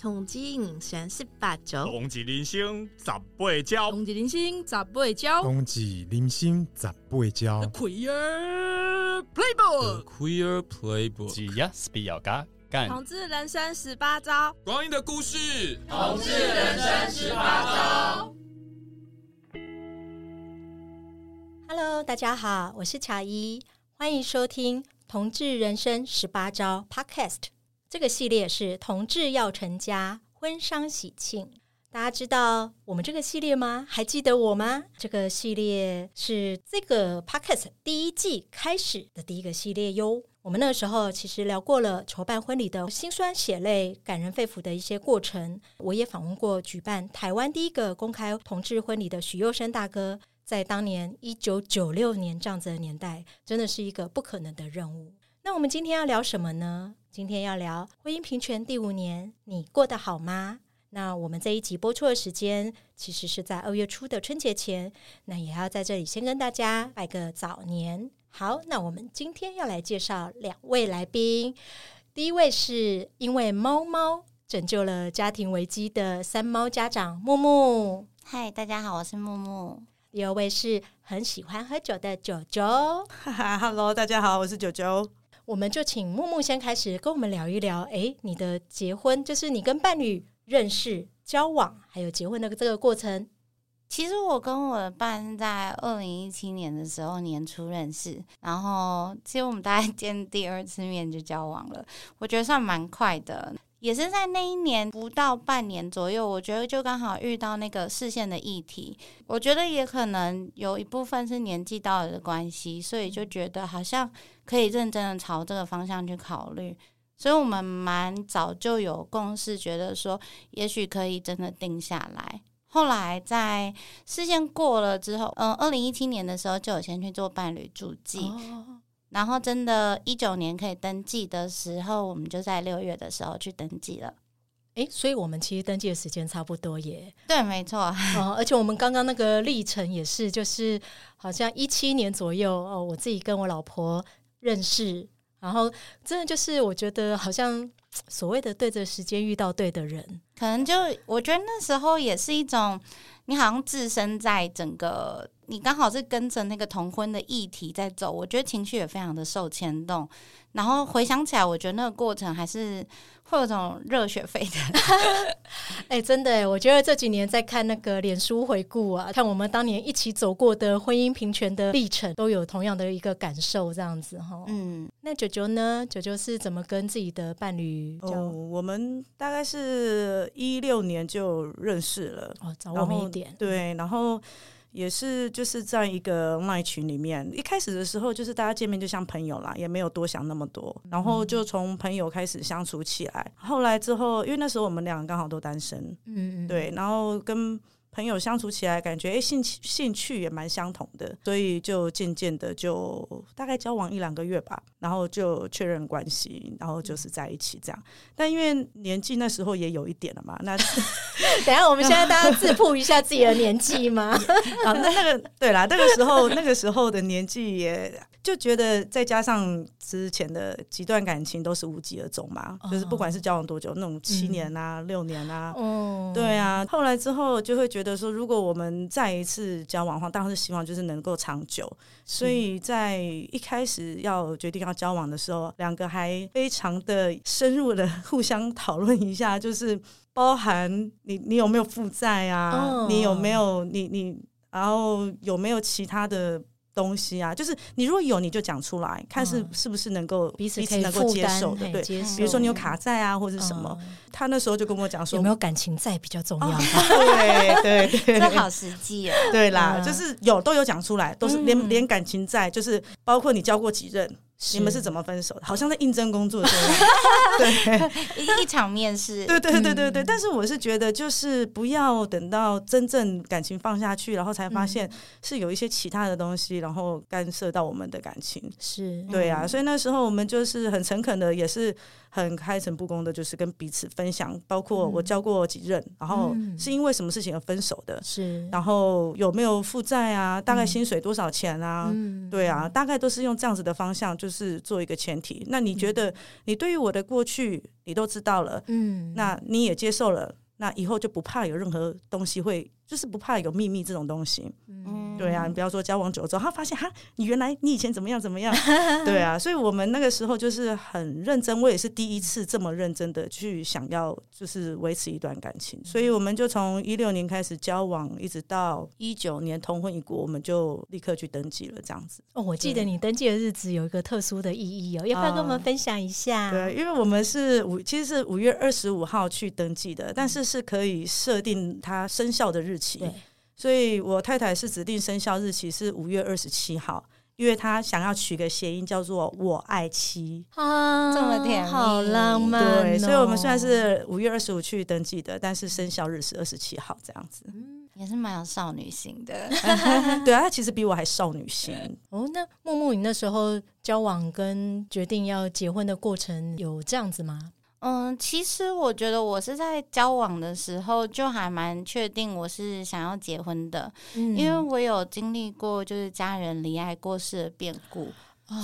同志人生十八招，同志人生十八招，同志人生十八招，同志人生十八招。Queer Playbook，Queer Playbook，只要是比较嘎干。同志人生十八招，光阴的故事，同志人生十八招。Hello，大家好，我是乔伊，欢迎收听《同志人生十八招》Podcast。这个系列是同志要成家，婚丧喜庆。大家知道我们这个系列吗？还记得我吗？这个系列是这个 Podcast 第一季开始的第一个系列哟。我们那时候其实聊过了筹办婚礼的辛酸血泪、感人肺腑的一些过程。我也访问过举办台湾第一个公开同志婚礼的许佑生大哥，在当年一九九六年这样子的年代，真的是一个不可能的任务。那我们今天要聊什么呢？今天要聊婚姻平权第五年，你过得好吗？那我们这一集播出的时间其实是在二月初的春节前，那也要在这里先跟大家拜个早年。好，那我们今天要来介绍两位来宾，第一位是因为猫猫拯救了家庭危机的三猫家长木木。嗨，大家好，我是木木。第二位是很喜欢喝酒的九九。哈哈，Hello，大家好，我是九九。我们就请木木先开始跟我们聊一聊，哎，你的结婚就是你跟伴侣认识、交往，还有结婚的这个过程。其实我跟我的伴在二零一七年的时候年初认识，然后其实我们大概见第二次面就交往了，我觉得算蛮快的。也是在那一年不到半年左右，我觉得就刚好遇到那个视线的议题。我觉得也可能有一部分是年纪到了的关系，所以就觉得好像可以认真的朝这个方向去考虑。所以我们蛮早就有共识，觉得说也许可以真的定下来。后来在视线过了之后，嗯，二零一七年的时候就有先去做伴侣注记。哦然后，真的，一九年可以登记的时候，我们就在六月的时候去登记了。哎，所以我们其实登记的时间差不多耶。对，没错。哦，而且我们刚刚那个历程也是，就是好像一七年左右哦，我自己跟我老婆认识，然后真的就是我觉得好像所谓的对着时间遇到对的人，可能就我觉得那时候也是一种，你好像置身在整个。你刚好是跟着那个同婚的议题在走，我觉得情绪也非常的受牵动。然后回想起来，我觉得那个过程还是会有种热血沸腾。哎、欸，真的哎，我觉得这几年在看那个脸书回顾啊，看我们当年一起走过的婚姻平权的历程，都有同样的一个感受，这样子哈。嗯，那九九呢？九九是怎么跟自己的伴侣？哦，我们大概是一六年就认识了，哦，早我们一点。对，然后。也是就是在一个 LINE 群里面，一开始的时候就是大家见面就像朋友啦，也没有多想那么多，然后就从朋友开始相处起来。后来之后，因为那时候我们两个刚好都单身，嗯嗯，对，然后跟。朋友相处起来，感觉哎，兴趣兴趣也蛮相同的，所以就渐渐的就大概交往一两个月吧，然后就确认关系，然后就是在一起这样。但因为年纪那时候也有一点了嘛，那 等下我们现在大家自曝一下自己的年纪吗？啊，那那个对啦，那个时候那个时候的年纪也。就觉得再加上之前的几段感情都是无疾而终嘛，哦、就是不管是交往多久，那种七年啊、嗯、六年啊，哦、对啊。后来之后就会觉得说，如果我们再一次交往的话，当然是希望就是能够长久。所以在一开始要决定要交往的时候，两个还非常的深入的 互相讨论一下，就是包含你你有没有负债啊，哦、你有没有你你，然后有没有其他的。东西啊，就是你如果有，你就讲出来，看是是不是能够彼此能够接受的，对。比如说你有卡债啊，或者什么，他那时候就跟我讲说，有没有感情债比较重要？对对 对，这好实际啊。对啦，就是有都有讲出来，都是连连感情债，就是包括你交过几任。你们是怎么分手的？好像在应征工作的时候，对，一一场面试，对对对对对。但是我是觉得，就是不要等到真正感情放下去，然后才发现是有一些其他的东西，然后干涉到我们的感情。是对啊，所以那时候我们就是很诚恳的，也是很开诚布公的，就是跟彼此分享，包括我交过几任，然后是因为什么事情而分手的，是，然后有没有负债啊？大概薪水多少钱啊？对啊，大概都是用这样子的方向就。就是做一个前提。那你觉得你对于我的过去你都知道了，嗯，那你也接受了，那以后就不怕有任何东西会。就是不怕有秘密这种东西，嗯，对啊，你不要说交往久了之后，他发现哈，你原来你以前怎么样怎么样，对啊，所以我们那个时候就是很认真，我也是第一次这么认真的去想要就是维持一段感情，所以我们就从一六年开始交往，一直到一九年同婚一过，我们就立刻去登记了，这样子。哦，我记得你登记的日子有一个特殊的意义哦，要不要跟我们分享一下？对，因为我们是五，其实是五月二十五号去登记的，但是是可以设定它生效的日。对，所以我太太是指定生效日期是五月二十七号，因为她想要取个谐音叫做“我爱妻”啊，这么甜，好浪漫哦。对，所以我们虽然是五月二十五去登记的，但是生效日是二十七号，这样子，嗯，也是蛮有少女心的。对啊，她其实比我还少女心。哦，那木木，你那时候交往跟决定要结婚的过程有这样子吗？嗯，其实我觉得我是在交往的时候就还蛮确定我是想要结婚的，嗯，因为我有经历过就是家人离爱过世的变故。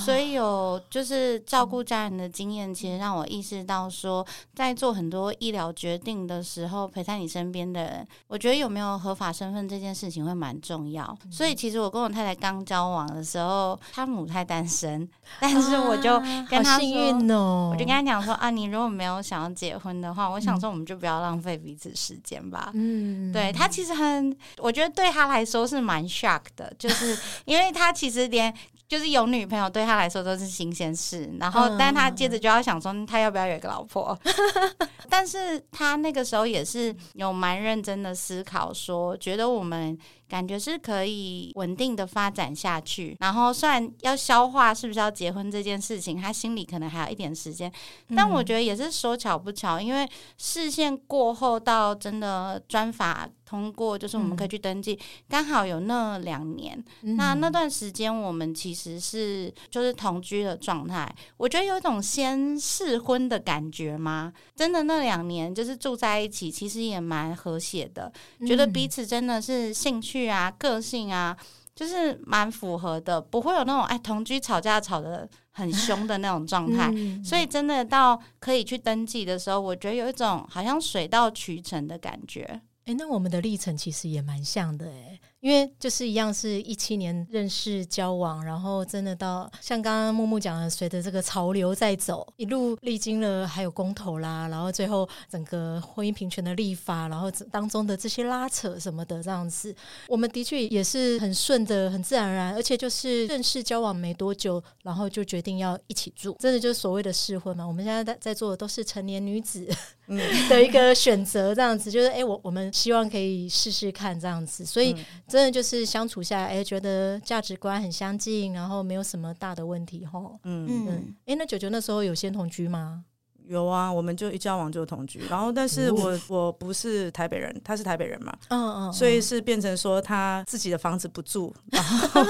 所以有就是照顾家人的经验，其实让我意识到说，在做很多医疗决定的时候，陪在你身边的人，我觉得有没有合法身份这件事情会蛮重要。所以其实我跟我太太刚交往的时候，她母胎单身，但是我就跟她幸运哦，我就跟她讲说啊，你如果没有想要结婚的话，我想说我们就不要浪费彼此时间吧。嗯，对，他其实很，我觉得对他来说是蛮 shock 的，就是 因为他其实连。就是有女朋友对他来说都是新鲜事，然后，但他接着就要想说，他要不要有一个老婆？但是他那个时候也是有蛮认真的思考，说觉得我们。感觉是可以稳定的发展下去，然后虽然要消化是不是要结婚这件事情，他心里可能还有一点时间，但我觉得也是说巧不巧，因为视线过后到真的专法通过，就是我们可以去登记，刚好有那两年，那那段时间我们其实是就是同居的状态，我觉得有一种先试婚的感觉吗？真的那两年就是住在一起，其实也蛮和谐的，觉得彼此真的是兴趣。啊，个性啊，就是蛮符合的，不会有那种哎同居吵架吵得很凶的那种状态，嗯，所以真的到可以去登记的时候，我觉得有一种好像水到渠成的感觉。哎，那我们的历程其实也蛮像的哎。因为就是一样是一七年认识交往，然后真的到像刚刚木木讲的，随着这个潮流在走，一路历经了还有公投啦，然后最后整个婚姻平权的立法，然后当中的这些拉扯什么的这样子，我们的确也是很顺的，很自然而然，而且就是认识交往没多久，然后就决定要一起住，真的就是所谓的试婚嘛。我们现在在在座的都是成年女子 的一个选择，这样子就是哎，我我们希望可以试试看这样子，所以。真的就是相处下来，哎，觉得价值观很相近，然后没有什么大的问题，哈。嗯嗯。哎，那九九那时候有先同居吗？有啊，我们就一交往就同居，然后但是我、哦、我不是台北人，他是台北人嘛，嗯嗯，所以是变成说他自己的房子不住，然后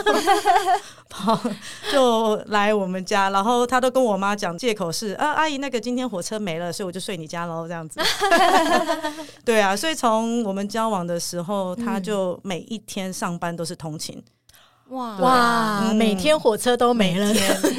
跑就来我们家，然后他都跟我妈讲借口是啊，阿姨那个今天火车没了，所以我就睡你家喽，这样子。对啊，所以从我们交往的时候，他就每一天上班都是通勤。哇。哇、嗯！每天火车都没了，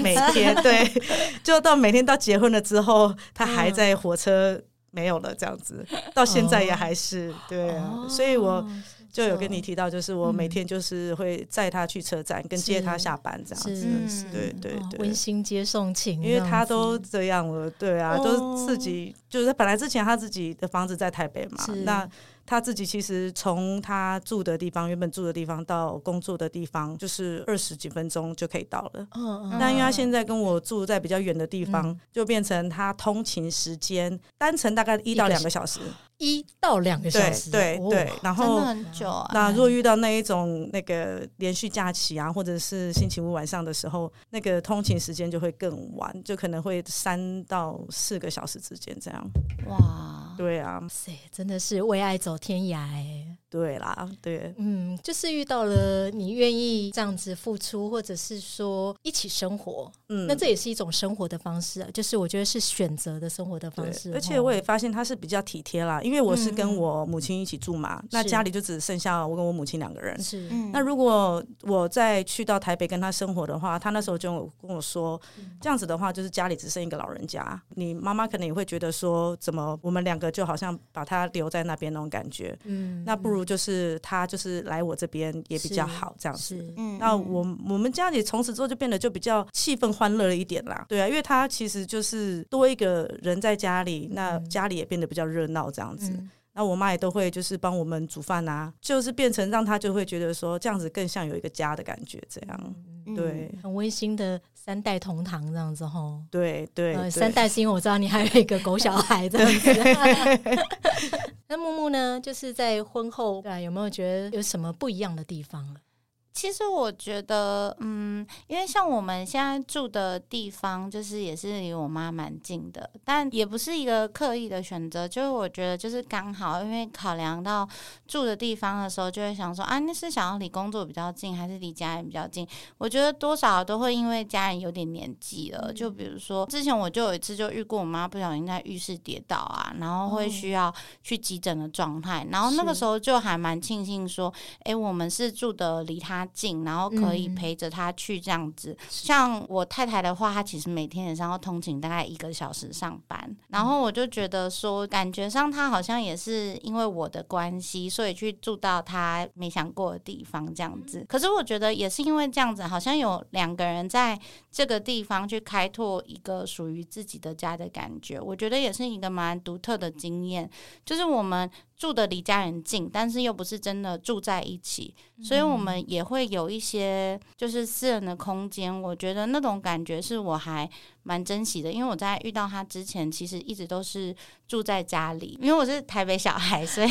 每天对，就到每天到结婚了之后，他还在火车没有了这样子，到现在也还是、哦、对啊、哦。所以我就有跟你提到，就是我每天就是会载他去车站，跟接他下班这样子，对对对，温馨接送情，因为他都这样了，对啊，都是自己，就是本来之前他自己的房子在台北嘛，那。他自己其实从他住的地方，原本住的地方到工作的地方，就是二十几分钟就可以到了。嗯嗯。但因为他现在跟我住在比较远的地方，嗯，就变成他通勤时间单程大概一到两个小时。一到两个小时，对对对，然后很久啊。那如果遇到那一种那个连续假期啊，或者是星期五晚上的时候，那个通勤时间就会更晚，就可能会三到四个小时之间这样。哇，对啊，塞，真的是为爱走天涯哎。对啦，对，嗯，就是遇到了你愿意这样子付出，或者是说一起生活。嗯，那这也是一种生活的方式啊，就是我觉得是选择的生活的方式。而且我也发现他是比较体贴啦，因为我是跟我母亲一起住嘛，嗯、那家里就只剩下我跟我母亲两个人。是，那如果我再去到台北跟他生活的话，他那时候就跟我说，这样子的话就是家里只剩一个老人家，你妈妈可能也会觉得说，怎么我们两个就好像把他留在那边那种感觉。嗯，那不如就是他就是来我这边也比较好，这样子。嗯，那我我们家里从此之后就变得就比较气氛欢乐了一点啦，对啊，因为他其实就是多一个人在家里，那家里也变得比较热闹这样子。嗯、那我妈也都会就是帮我们煮饭啊，就是变成让她就会觉得说这样子更像有一个家的感觉，这样对，很温馨的三代同堂这样子吼。对对、呃，三代是因为我知道你还有一个狗小孩这样子。那木木呢，就是在婚后对、啊、有没有觉得有什么不一样的地方？其实我觉得，嗯，因为像我们现在住的地方，就是也是离我妈蛮近的，但也不是一个刻意的选择，就是我觉得就是刚好，因为考量到住的地方的时候，就会想说啊，那是想要离工作比较近，还是离家人比较近？我觉得多少都会因为家人有点年纪了，就比如说之前我就有一次就遇过我妈不小心在浴室跌倒啊，然后会需要去急诊的状态，然后那个时候就还蛮庆幸说，哎，我们是住的离他近，然后可以陪着他去这样子。嗯、像我太太的话，她其实每天也上要通勤大概一个小时上班。然后我就觉得说，感觉上她好像也是因为我的关系，所以去住到她没想过的地方这样子。可是我觉得也是因为这样子，好像有两个人在这个地方去开拓一个属于自己的家的感觉。我觉得也是一个蛮独特的经验，就是我们。住的离家人近，但是又不是真的住在一起，所以我们也会有一些就是私人的空间。我觉得那种感觉是我还蛮珍惜的，因为我在遇到他之前，其实一直都是住在家里，因为我是台北小孩，所以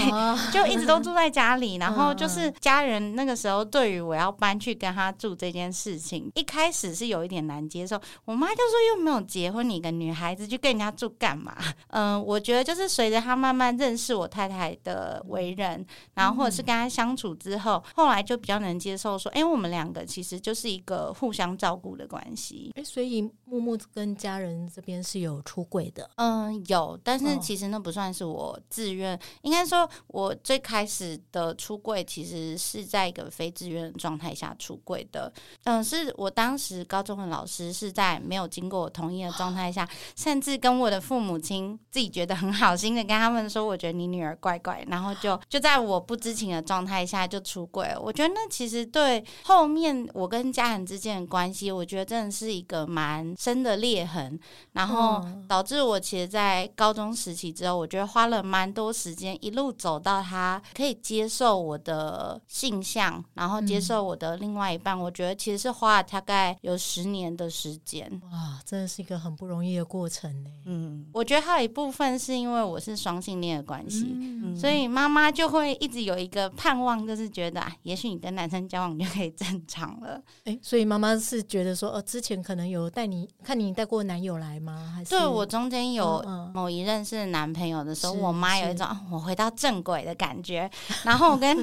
就一直都住在家里。然后就是家人那个时候对于我要搬去跟他住这件事情，一开始是有一点难接受。我妈就说：“又没有结婚，你一个女孩子去跟人家住干嘛？” 嗯，我觉得就是随着他慢慢认识我太太。的为人，然后或者是跟他相处之后，嗯、后来就比较能接受说，哎、欸，我们两个其实就是一个互相照顾的关系。哎、欸，所以木木跟家人这边是有出柜的，嗯，有，但是其实那不算是我自愿，哦、应该说，我最开始的出柜其实是在一个非自愿的状态下出柜的。嗯，是我当时高中的老师是在没有经过我同意的状态下，甚至跟我的父母亲自己觉得很好心的跟他们说，我觉得你女儿怪怪。然后就就在我不知情的状态下就出柜了。我觉得那其实对后面我跟家人之间的关系，我觉得真的是一个蛮深的裂痕。然后导致我其实，在高中时期之后，我觉得花了蛮多时间，一路走到他可以接受我的性向，然后接受我的另外一半。我觉得其实是花了大概有十年的时间。哇，真的是一个很不容易的过程呢。嗯，我觉得还有一部分是因为我是双性恋的关系。嗯所以妈妈就会一直有一个盼望，就是觉得啊，也许你跟男生交往就可以正常了。诶，所以妈妈是觉得说，哦，之前可能有带你看你带过男友来吗？还是对我中间有某一任是男朋友的时候，我妈有一种我回到正轨的感觉。然后我跟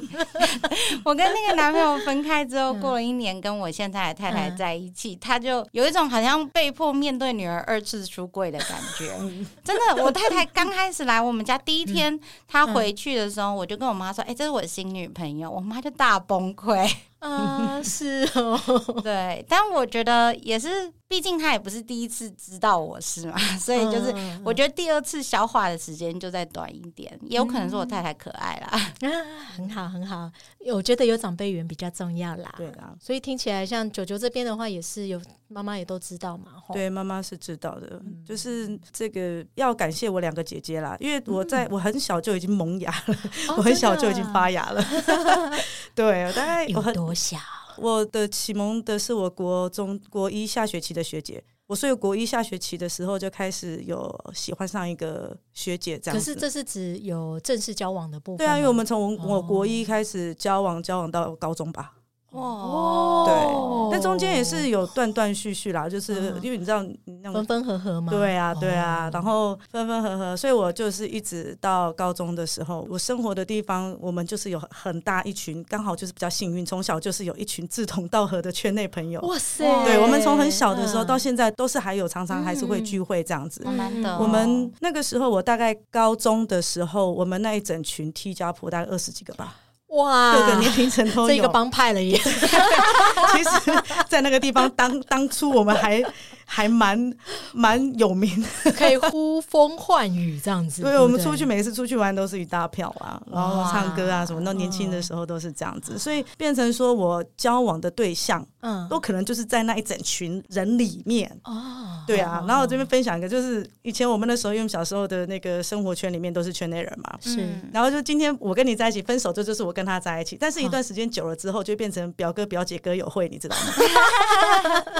我跟那个男朋友分开之后，过了一年，跟我现在的太太在一起，她就有一种好像被迫面对女儿二次出柜的感觉。真的，我太太刚开始来我们家第一天，她回。回去的时候，我就跟我妈说：“哎、欸，这是我新女朋友。”我妈就大崩溃。啊，是哦，对，但我觉得也是。毕竟他也不是第一次知道我是嘛，所以就是我觉得第二次消化的时间就再短一点，也有可能是我太太可爱啦。嗯啊、很好很好，我觉得有长辈缘比较重要啦。对啦，所以听起来像九九这边的话，也是有妈妈也都知道嘛。对，妈妈是知道的，嗯、就是这个要感谢我两个姐姐啦，因为我在我很小就已经萌芽了，嗯、我很小就已经发芽了。哦、对，大概有多小？我的启蒙的是我国中国一下学期的学姐，我所以国一下学期的时候就开始有喜欢上一个学姐这样子。可是这是指有正式交往的部分？对啊，因为我们从我国一开始交往，交往到高中吧。哇，对，但中间也是有断断续续啦，就是因为你知道那种分分合合嘛，对啊，对啊，然后分分合合，所以我就是一直到高中的时候，我生活的地方，我们就是有很大一群，刚好就是比较幸运，从小就是有一群志同道合的圈内朋友。哇塞，对，我们从很小的时候到现在都是还有常常还是会聚会这样子。难得。我们那个时候，我大概高中的时候，我们那一整群 T 家婆大概二十几个吧。哇，各个年龄层都有，这一个帮派了耶！其实，在那个地方当当初我们还还蛮蛮有名的，可以呼风唤雨这样子。对，我们出去每一次出去玩都是一大票啊，然后唱歌啊什么。那年轻的时候都是这样子，所以变成说我交往的对象，嗯，都可能就是在那一整群人里面。哦，对啊。然后我这边分享一个，就是以前我们那时候，因为小时候的那个生活圈里面都是圈内人嘛，是。然后就今天我跟你在一起分手，这就是我跟。他在一起，但是一段时间久了之后，就变成表哥表姐歌友会，你知道吗？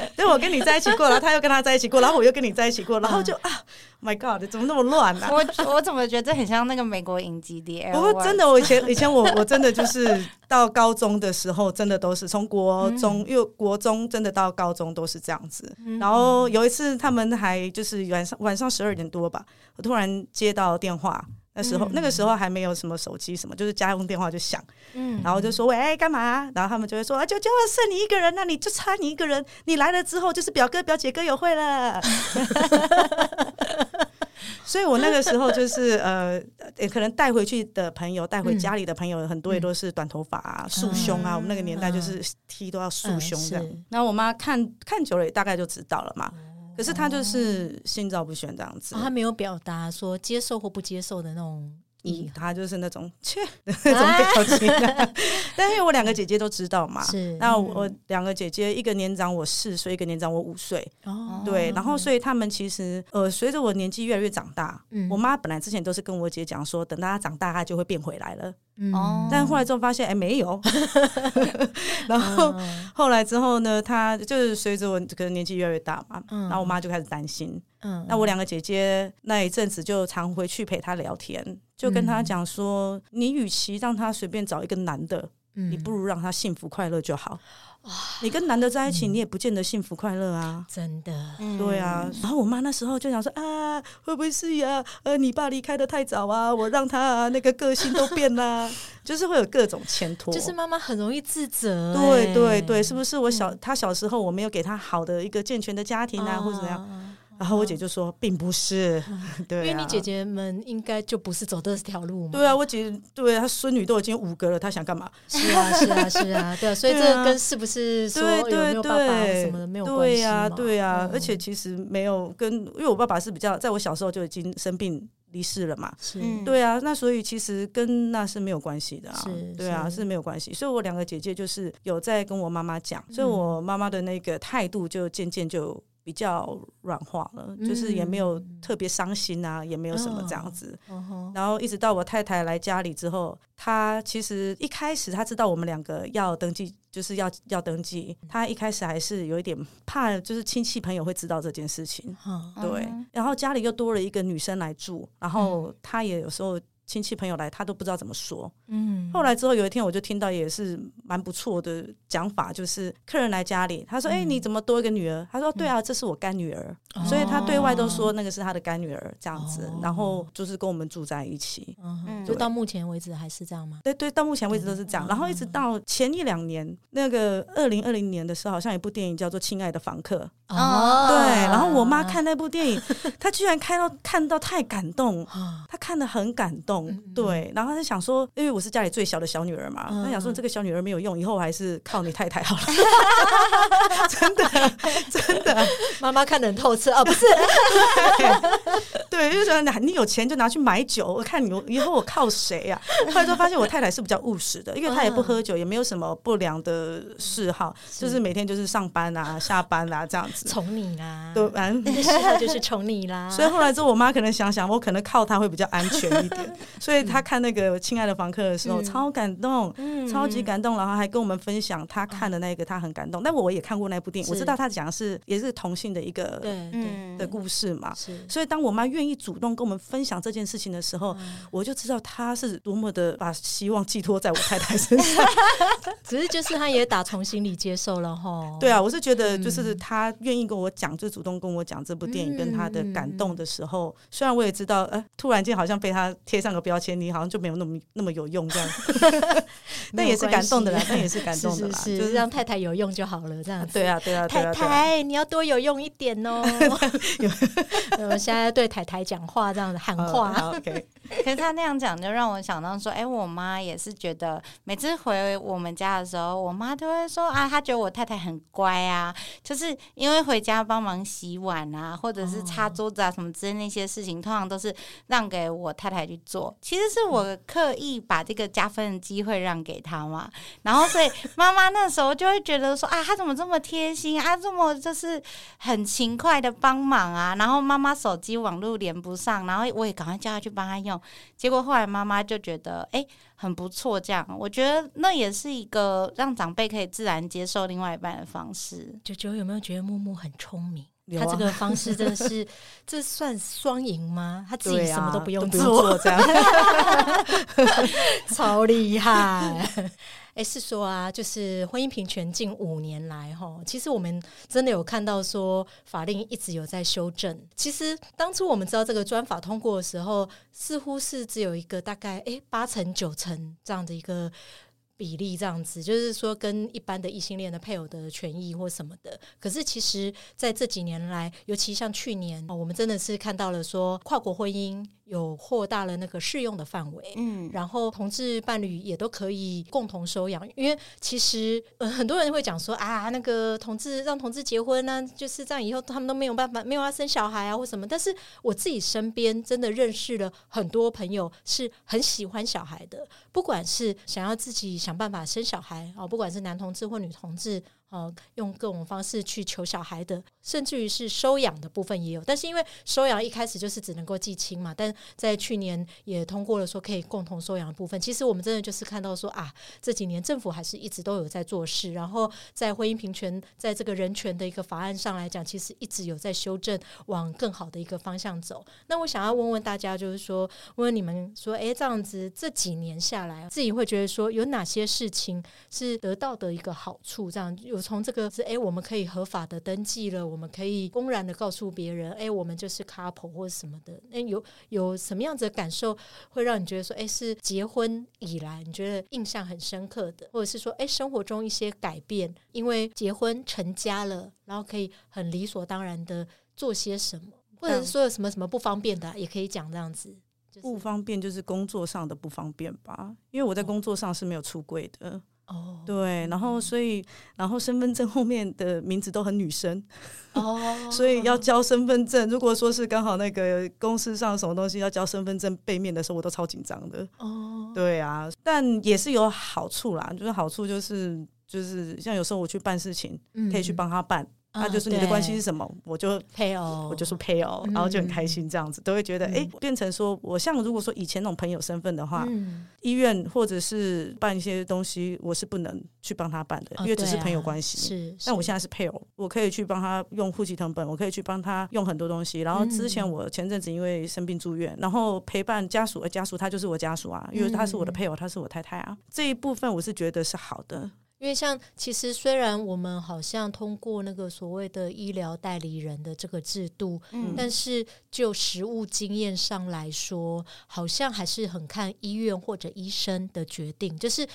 因为我跟你在一起过了，他又跟他在一起过，然后我又跟你在一起过，然后就啊，My God，怎么那么乱呢？我我怎么觉得很像那个美国影集的？我真的，我以前以前我我真的就是到高中的时候，真的都是从国中，因为国中真的到高中都是这样子。然后有一次，他们还就是晚上晚上十二点多吧，我突然接到电话。那时候，嗯、那个时候还没有什么手机，什么就是家用电话就响，嗯，然后就说喂，干嘛？然后他们就会说啊，就就剩你一个人，那你就差你一个人，你来了之后就是表哥表姐歌友会了。所以我那个时候就是呃，可能带回去的朋友，带回家里的朋友，嗯、很多也都是短头发啊、束、嗯、胸啊。我们那个年代就是剃都要束胸这样。然后我妈看看久了，也大概就知道了嘛。可是他就是心照不宣这样子，哦、他没有表达说接受或不接受的那种他就是那种切 那种表情。啊、但是因为我两个姐姐都知道嘛，是。那我两个姐姐一个年长我四岁，一个年长我五岁，哦，对，然后所以他们其实呃，随着我年纪越来越长大，嗯、我妈本来之前都是跟我姐讲说，等到她长大，她就会变回来了。哦，但后来之后发现，哎、欸，没有。然后后来之后呢，他就是随着我可能年纪越来越大嘛，嗯、然后我妈就开始担心。嗯，那我两个姐姐那一阵子就常回去陪她聊天，就跟她讲说，嗯、你与其让她随便找一个男的，嗯、你不如让她幸福快乐就好。哇，你跟男的在一起，你也不见得幸福快乐啊！真的，对啊。然后我妈那时候就想说啊，会不会是呀？呃，你爸离开的太早啊，我让他啊那个个性都变啦，就是会有各种牵拖。就是妈妈很容易自责。对对对，是不是我小他小时候我没有给他好的一个健全的家庭啊，或者怎样？然后我姐就说，并不是，对，因为你姐姐们应该就不是走这条路嘛。对啊，我姐对她孙女都已经五个了，她想干嘛？是啊，是啊，是啊，对啊，所以这跟是不是说有没有爸爸什么的没有关系。对呀，对呀，而且其实没有跟，因为我爸爸是比较在我小时候就已经生病离世了嘛。是，对啊，那所以其实跟那是没有关系的啊。对啊，是没有关系。所以我两个姐姐就是有在跟我妈妈讲，所以我妈妈的那个态度就渐渐就。比较软化了，就是也没有特别伤心啊，嗯、也没有什么这样子。哦、然后一直到我太太来家里之后，她其实一开始她知道我们两个要登记，就是要要登记，她一开始还是有一点怕，就是亲戚朋友会知道这件事情。哦、对，然后家里又多了一个女生来住，然后她也有时候。亲戚朋友来，他都不知道怎么说。嗯，后来之后有一天，我就听到也是蛮不错的讲法，就是客人来家里，他说：“哎，你怎么多一个女儿？”他说：“对啊，这是我干女儿。”所以他对外都说那个是他的干女儿这样子，然后就是跟我们住在一起。嗯，就到目前为止还是这样吗？对对，到目前为止都是这样。然后一直到前一两年，那个二零二零年的时候，好像有一部电影叫做《亲爱的房客》。哦，对。然后我妈看那部电影，她居然看到看到太感动，她看得很感动。对，然后她就想说，因为我是家里最小的小女儿嘛，她想说这个小女儿没有用，以后我还是靠你太太好了。真的，真的，妈妈看得很透彻啊，不是？对，对，就是说你有钱就拿去买酒，我看你以后我靠谁呀？后来就发现我太太是比较务实的，因为她也不喝酒，也没有什么不良的嗜好，就是每天就是上班啊、下班啊这样子。子，宠你啦，对，反正。那个时候就是宠你啦。所以后来之后，我妈可能想想，我可能靠她会比较安全一点，所以她看那个《亲爱的房客》的时候，超感动，超级感动，然后还跟我们分享她看的那个，她很感动。但我也看过那部电影，我知道她讲的是也是同性的一个对的故事嘛。所以当我妈愿意主动跟我们分享这件事情的时候，我就知道她是多么的把希望寄托在我太太身上。只是就是她也打从心里接受了哈。对啊，我是觉得就是她愿意跟我讲，就主动跟我讲这部电影跟他的感动的时候，虽然我也知道，呃，突然间好像被他贴上个标签，你好像就没有那么那么有用这样。但也是感动的啦，但也是感动的啦，就是让太太有用就好了，这样子。对啊，对啊，太太你要多有用一点哦。我们现在对太太讲话这样子喊话。OK。可是他那样讲，就让我想到说，哎，我妈也是觉得，每次回我们家的时候，我妈都会说啊，她觉得我太太很乖啊，就是因为回家帮忙洗碗啊，或者是擦桌子啊什么之类那些事情，通常都是让给我太太去做。其实是我刻意把这个加分的机会让给她嘛，然后所以妈妈那时候就会觉得说啊，她怎么这么贴心啊，这么就是很勤快的帮忙啊，然后妈妈手机网络连不上，然后我也赶快叫她去帮她用。结果后来妈妈就觉得哎、欸、很不错，这样我觉得那也是一个让长辈可以自然接受另外一半的方式。九九有没有觉得木木很聪明？他这个方式真的是，这算双赢吗？他自己什么都不用做，做这样 超厉害。哎，是说啊，就是婚姻平权近五年来哈，其实我们真的有看到说法令一直有在修正。其实当初我们知道这个专法通过的时候，似乎是只有一个大概哎八成九成这样的一个。比例这样子，就是说跟一般的异性恋的配偶的权益或什么的。可是其实在这几年来，尤其像去年，我们真的是看到了说跨国婚姻。有扩大了那个适用的范围，嗯，然后同志伴侣也都可以共同收养，因为其实呃很多人会讲说啊，那个同志让同志结婚呢，就是这样以后他们都没有办法没有要生小孩啊或什么。但是我自己身边真的认识了很多朋友是很喜欢小孩的，不管是想要自己想办法生小孩啊，不管是男同志或女同志。呃，用各种方式去求小孩的，甚至于是收养的部分也有。但是因为收养一开始就是只能够寄亲嘛，但在去年也通过了说可以共同收养的部分。其实我们真的就是看到说啊，这几年政府还是一直都有在做事，然后在婚姻平权，在这个人权的一个法案上来讲，其实一直有在修正，往更好的一个方向走。那我想要问问大家，就是说，问问你们说，诶，这样子这几年下来，自己会觉得说有哪些事情是得到的一个好处？这样有。从这个是哎，我们可以合法的登记了，我们可以公然的告诉别人，哎，我们就是 couple 或者什么的。那，有有什么样子的感受会让你觉得说，哎，是结婚以来你觉得印象很深刻的，或者是说，哎，生活中一些改变，因为结婚成家了，然后可以很理所当然的做些什么，或者是说有什么什么不方便的，也可以讲这样子。不方便就是工作上的不方便吧，因为我在工作上是没有出柜的。哦哦，对，然后所以，然后身份证后面的名字都很女生，哦，所以要交身份证。如果说是刚好那个公司上什么东西要交身份证背面的时候，我都超紧张的。哦，对啊，但也是有好处啦，就是好处就是就是像有时候我去办事情，可以去帮他办。他就是你的关系是什么，我就配偶，我就说配偶，然后就很开心，这样子都会觉得，哎，变成说我像如果说以前那种朋友身份的话，医院或者是办一些东西，我是不能去帮他办的，因为只是朋友关系。是，但我现在是配偶，我可以去帮他用户籍成本，我可以去帮他用很多东西。然后之前我前阵子因为生病住院，然后陪伴家属，家属他就是我家属啊，因为他是我的配偶，他是我太太啊，这一部分我是觉得是好的。因为像其实虽然我们好像通过那个所谓的医疗代理人的这个制度，嗯，但是就实务经验上来说，好像还是很看医院或者医生的决定。就是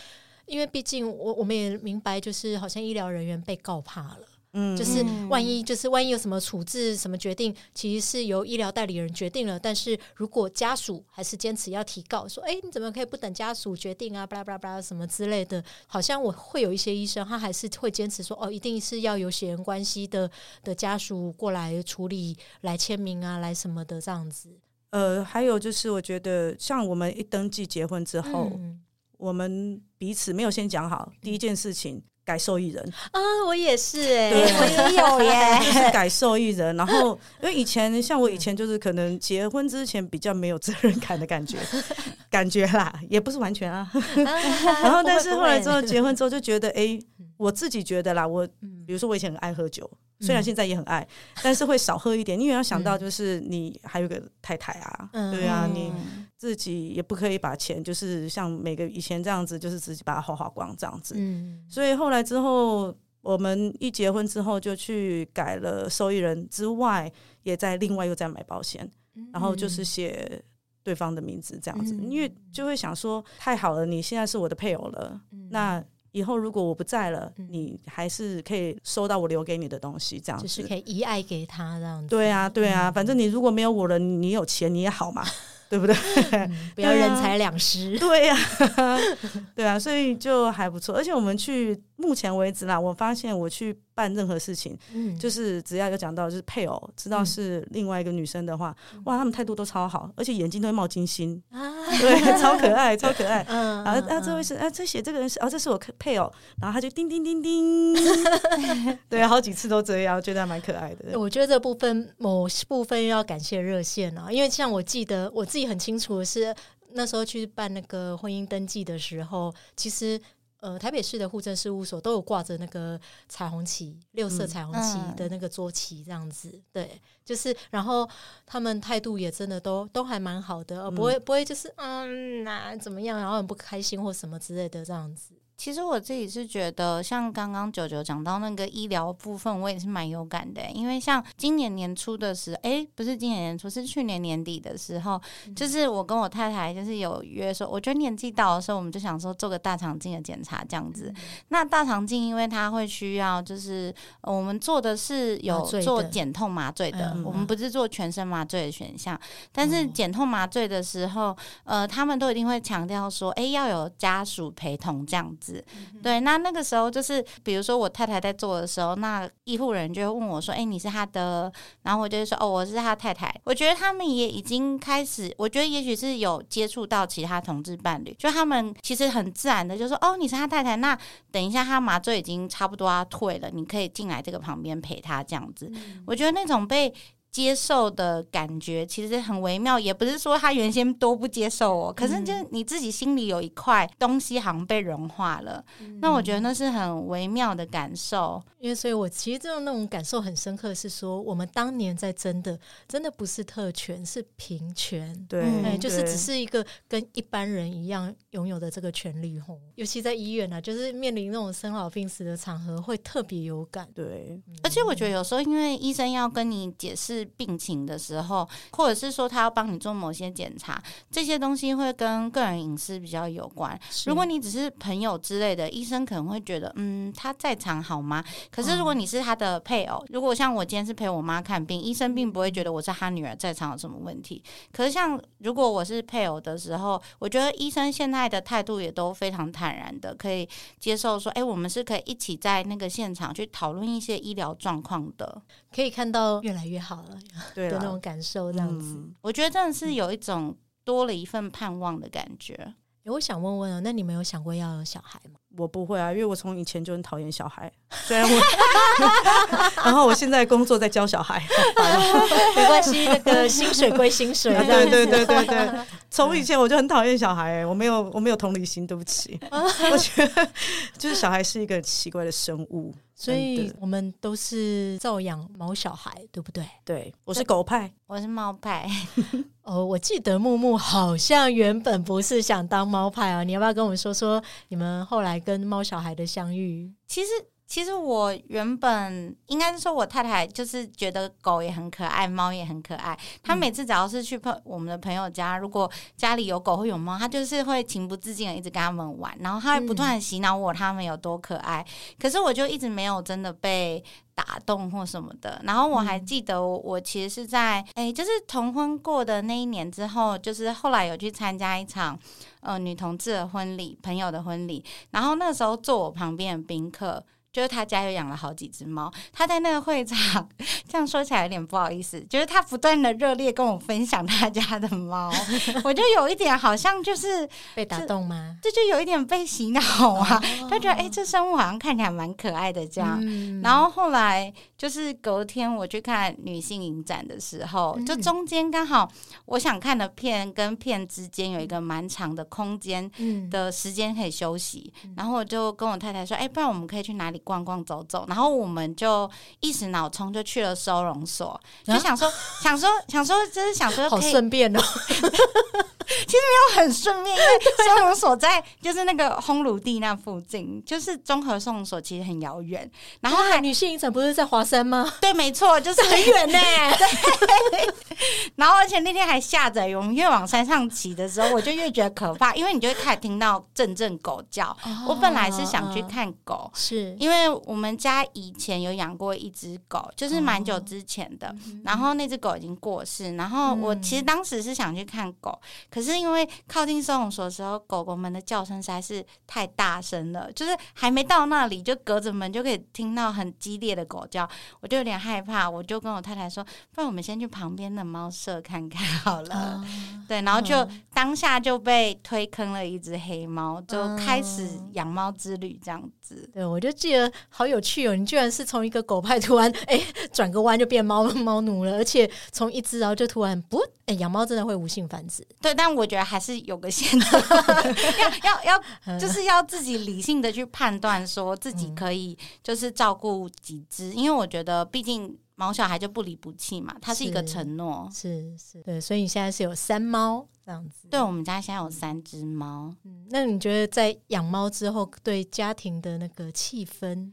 因为毕竟我我们也明白，就是好像医疗人员被告怕了。嗯，就是万一，就是万一有什么处置、什么决定，其实是由医疗代理人决定了。但是如果家属还是坚持要提告，说：“哎，你怎么可以不等家属决定啊？”巴拉巴拉巴拉什么之类的，好像我会有一些医生，他还是会坚持说：“哦，一定是要有血缘关系的的家属过来处理、来签名啊、来什么的这样子。”呃，还有就是，我觉得像我们一登记结婚之后，嗯、我们彼此没有先讲好，第一件事情。改受益人啊，我也是哎、对我也有耶，就是改受益人。然后因为以前像我以前就是可能结婚之前比较没有责任感的感觉，感觉啦，也不是完全啊。然后但是后来之后结婚之后就觉得，哎，我自己觉得啦，我比如说我以前很爱喝酒。虽然现在也很爱，但是会少喝一点，因为要想到就是你还有个太太啊，对啊，你自己也不可以把钱就是像每个以前这样子，就是自己把它花花光这样子。所以后来之后，我们一结婚之后就去改了受益人之外，也在另外又在买保险，然后就是写对方的名字这样子，因为就会想说太好了，你现在是我的配偶了，那。以后如果我不在了，嗯、你还是可以收到我留给你的东西，这样子就是可以遗爱给他这样子。对啊，对啊，嗯、反正你如果没有我了，你有钱你也好嘛。对不对？嗯、不要人财两失。对呀、啊，对啊，所以就还不错。而且我们去目前为止啦，我发现我去办任何事情，嗯，就是只要有讲到就是配偶知道是另外一个女生的话，嗯、哇，他们态度都超好，而且眼睛都会冒金星，啊、对，超可爱，超可爱。嗯，然后啊，这位是啊，这写这个人是哦，这是我配偶，然后他就叮叮叮叮，对，好几次都这样，觉得还蛮可爱的。我觉得这部分某部分要感谢热线啊，因为像我记得我。自己很清楚的是，那时候去办那个婚姻登记的时候，其实呃，台北市的户政事务所都有挂着那个彩虹旗，六色彩虹旗的那个桌旗，这样子。嗯、对，就是，然后他们态度也真的都都还蛮好的，不会不会就是嗯那、啊、怎么样，然后很不开心或什么之类的这样子。其实我自己是觉得，像刚刚九九讲到那个医疗部分，我也是蛮有感的。因为像今年年初的时候，哎，不是今年年初，是去年年底的时候，就是我跟我太太就是有约说，我觉得年纪到的时候，我们就想说做个大肠镜的检查这样子。那大肠镜因为它会需要，就是我们做的是有做减痛麻醉的，我们不是做全身麻醉的选项。但是减痛麻醉的时候，呃，他们都一定会强调说，哎，要有家属陪同这样子。对，那那个时候就是，比如说我太太在做的时候，那医护人就会问我说：“哎，你是他的？”然后我就会说：“哦，我是他太太。”我觉得他们也已经开始，我觉得也许是有接触到其他同志伴侣，就他们其实很自然的就说：“哦，你是他太太，那等一下他麻醉已经差不多要退了，你可以进来这个旁边陪他这样子。”我觉得那种被。接受的感觉其实很微妙，也不是说他原先都不接受哦，可是就是你自己心里有一块东西好像被融化了，嗯、那我觉得那是很微妙的感受。因为所以我其实这种那种感受很深刻，是说我们当年在争的，真的不是特权，是平权。对，嗯、就是只是一个跟一般人一样拥有的这个权利。吼，尤其在医院啊，就是面临那种生老病死的场合，会特别有感。对，嗯、而且我觉得有时候因为医生要跟你解释。病情的时候，或者是说他要帮你做某些检查，这些东西会跟个人隐私比较有关。如果你只是朋友之类的，医生可能会觉得，嗯，他在场好吗？可是如果你是他的配偶，如果像我今天是陪我妈看病，医生并不会觉得我是他女儿在场有什么问题。可是像如果我是配偶的时候，我觉得医生现在的态度也都非常坦然的，可以接受说，哎，我们是可以一起在那个现场去讨论一些医疗状况的，可以看到越来越好了。对的那种感受，这样子，嗯、我觉得真的是有一种多了一份盼望的感觉。欸、我想问问哦，那你们有想过要有小孩吗？我不会啊，因为我从以前就很讨厌小孩，虽然我，然后我现在工作在教小孩，没关系，那个薪水归薪水，对对对对对。从以前我就很讨厌小孩，我没有我没有同理心，对不起。我觉得就是小孩是一个奇怪的生物，所以我们都是照养毛小孩，对不对？对，我是狗派，我是猫派。哦，我记得木木好像原本不是想当猫派啊，你要不要跟我们说说你们后来跟猫小孩的相遇？其实。其实我原本应该是说，我太太就是觉得狗也很可爱，猫也很可爱。她每次只要是去朋我们的朋友家，如果家里有狗或有猫，她就是会情不自禁的一直跟他们玩，然后她会不断的洗脑我他们有多可爱。可是我就一直没有真的被打动或什么的。然后我还记得我，其实是在哎，就是同婚过的那一年之后，就是后来有去参加一场呃女同志的婚礼，朋友的婚礼。然后那时候坐我旁边的宾客。就是他家又养了好几只猫。他在那个会场，这样说起来有点不好意思，就是他不断的热烈跟我分享他家的猫，我就有一点好像就是 被打动吗？这就有一点被洗脑啊，哦、他觉得哎、欸，这生物好像看起来蛮可爱的这样。嗯、然后后来就是隔天我去看女性影展的时候，嗯、就中间刚好我想看的片跟片之间有一个蛮长的空间的时间可以休息，嗯、然后我就跟我太太说，哎、欸，不然我们可以去哪里逛逛走走？然后我们就一时脑冲就去了收容所，就想说、啊、想说想说就是想说好顺便哦。其实没有很顺便，因为收容所在就是那个烘炉地那附近，就是综合收容所，其实很遥远。然后还女性影展不是在华山吗？对，没错，就是很远呢。对。然后而且那天还下着雨，我们越往山上骑的时候，我就越觉得可怕，因为你就会开始听到阵阵狗叫。我本来是想去看狗，是因为我们家以前有养过一只狗，就是蛮久之前的。然后那只狗已经过世，然后我其实当时是想去看狗。可是因为靠近收容所的时候，狗狗们的叫声实在是太大声了，就是还没到那里，就隔着门就可以听到很激烈的狗叫，我就有点害怕，我就跟我太太说，不然我们先去旁边的猫舍看看好了。嗯、对，然后就、嗯、当下就被推坑了一只黑猫，就开始养猫之旅这样子。对，我就记得好有趣哦，你居然是从一个狗派突然哎转个弯就变猫猫奴了，而且从一只然后就突然不哎养猫真的会无性繁殖。对，但但我觉得还是有个限度，要要要，就是要自己理性的去判断，说自己可以就是照顾几只，因为我觉得毕竟毛小孩就不离不弃嘛，它是一个承诺，是是，对，所以你现在是有三猫这样子，对，我们家现在有三只猫，嗯，那你觉得在养猫之后，对家庭的那个气氛？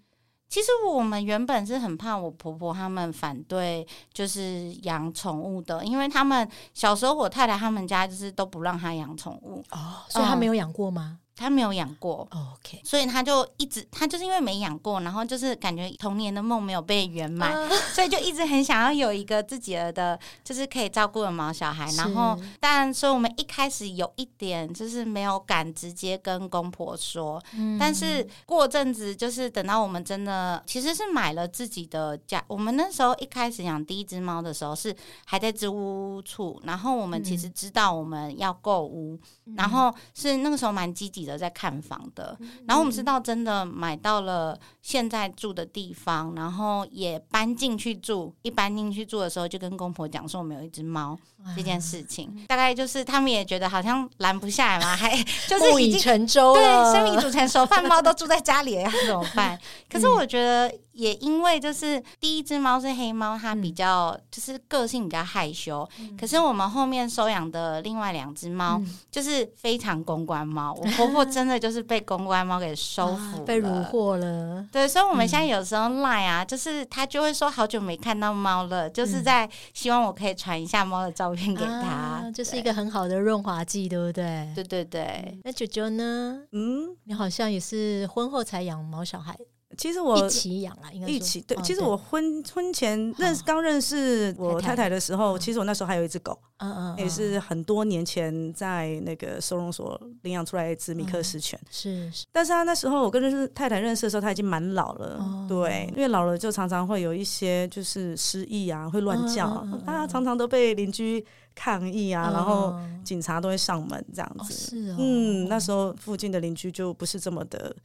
其实我们原本是很怕我婆婆他们反对，就是养宠物的，因为他们小时候我太太他们家就是都不让他养宠物哦，所以他没有养过吗？他没有养过，OK，所以他就一直，他就是因为没养过，然后就是感觉童年的梦没有被圆满，啊、所以就一直很想要有一个自己的，就是可以照顾的毛小孩。然后，但所以我们一开始有一点就是没有敢直接跟公婆说，嗯、但是过阵子就是等到我们真的其实是买了自己的家，我们那时候一开始养第一只猫的时候是还在租屋处，然后我们其实知道我们要购屋，嗯、然后是那个时候蛮积极的在看房的，然后我们知道真的买到了现在住的地方，然后也搬进去住。一搬进去住的时候，就跟公婆讲说我们有一只猫这件事情，大概就是他们也觉得好像拦不下来嘛，还 就是木已成舟了，对，生米煮成熟 饭，猫都住在家里了，要怎么办？可是我觉得。也因为就是第一只猫是黑猫，它比较就是个性比较害羞。嗯、可是我们后面收养的另外两只猫就是非常公关猫。嗯、我婆婆真的就是被公关猫给 收服被虏获了。对，所以我们现在有时候赖啊，就是他就会说好久没看到猫了，嗯、就是在希望我可以传一下猫的照片给他，啊，这是一个很好的润滑剂，对不对？对对对。那九九呢？嗯，你好像也是婚后才养毛小孩。其实我一起养啊，应该一起对。其实我婚婚前认识刚认识我太太。的时候，其实我那时候还有一只狗，嗯嗯，也是很多年前在那个收容所领养出来一只米克斯犬，是是。但是他那时候我跟认识太太认识的时候，他已经蛮老了，对，因为老了就常常会有一些就是失忆啊，会乱叫，他常常都被邻居抗议啊，然后警察都会上门这样子。是，嗯，那时候附近的邻居就不是这么的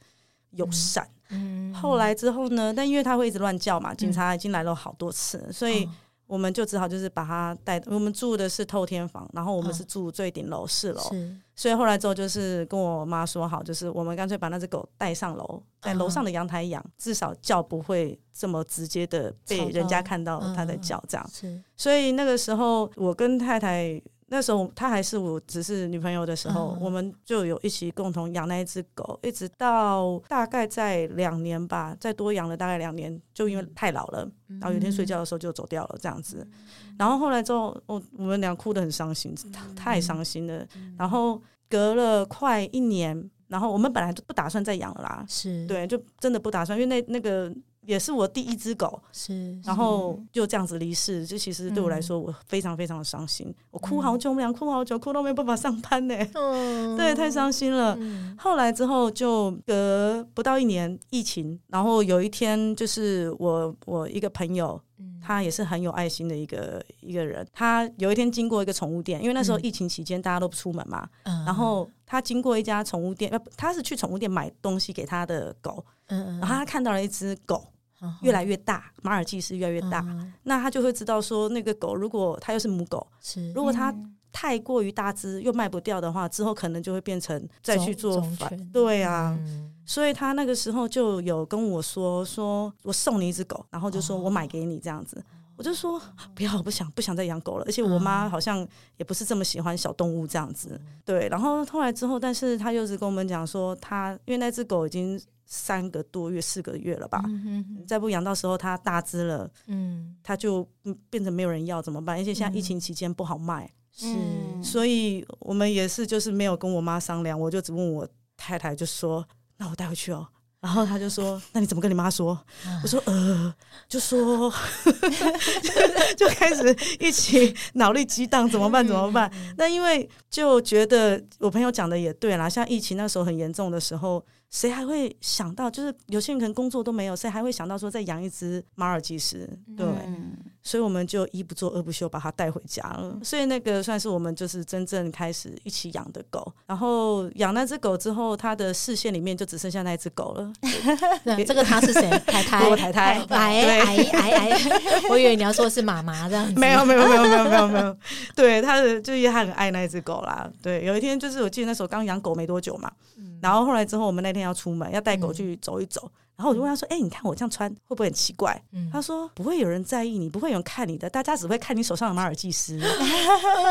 友善。嗯，后来之后呢？但因为他会一直乱叫嘛，警察已经来了好多次，嗯、所以我们就只好就是把他带。我们住的是透天房，然后我们是住最顶楼四楼，是。所以后来之后就是跟我妈说好，就是我们干脆把那只狗带上楼，在楼上的阳台养，至少叫不会这么直接的被人家看到它在叫这样。是。所以那个时候我跟太太。那时候他还是我只是女朋友的时候，嗯、我们就有一起共同养那一只狗，一直到大概在两年吧，再多养了大概两年，就因为太老了，然后有一天睡觉的时候就走掉了这样子。然后后来之后，我我们俩哭得很伤心，太伤心了。然后隔了快一年，然后我们本来就不打算再养了啦，是。对，就真的不打算，因为那那个也是我第一只狗，是，然后就这样子离世，就其实对我来说，我非常非常的伤心，嗯、我哭好久，我们俩哭好久，哭到没办法上班呢。嗯，对，太伤心了。嗯、后来之后就隔不到一年，疫情，然后有一天就是我我一个朋友，他也是很有爱心的一个一个人，他有一天经过一个宠物店，因为那时候疫情期间大家都不出门嘛，嗯、然后他经过一家宠物店，呃，他是去宠物店买东西给他的狗，嗯，然后他看到了一只狗。越来越大，马尔济斯越来越大，嗯、那他就会知道说，那个狗如果它又是母狗，是。如果它太过于大只又卖不掉的话，之后可能就会变成再去做反，对啊，嗯、所以他那个时候就有跟我说，说我送你一只狗，然后就说我买给你这样子，哦、我就说不要，我不想不想再养狗了，而且我妈好像也不是这么喜欢小动物这样子，对，然后后来之后，但是她又是跟我们讲说，她因为那只狗已经。三个多月、四个月了吧？嗯、哼哼再不养，到时候它大只了，嗯，它就变成没有人要怎么办？而且现在疫情期间不好卖，嗯、是，所以我们也是就是没有跟我妈商量，我就只问我太太，就说：“那我带回去哦。”然后他就说：“那你怎么跟你妈说？”我说：“呃，就说，就开始一起脑力激荡，怎么办？怎么办？”那因为就觉得我朋友讲的也对啦，像疫情那时候很严重的时候。谁还会想到，就是有些人可能工作都没有，谁还会想到说再养一只马尔济斯？对，嗯、所以我们就一不做二不休，把它带回家了。所以那个算是我们就是真正开始一起养的狗。然后养那只狗之后，它的视线里面就只剩下那只狗了。这个它是谁？太太，我太太。哎哎哎哎！我以为你要说是妈妈这样子。没有没有没有没有没有没有。对，他的就是他很爱那只狗啦。对，有一天就是我记得那时候刚养狗没多久嘛。然后后来之后，我们那天要出门，要带狗去走一走。然后我就问他说：“哎，你看我这样穿会不会很奇怪？”他说：“不会有人在意你，不会有人看你的，大家只会看你手上的马尔济斯。”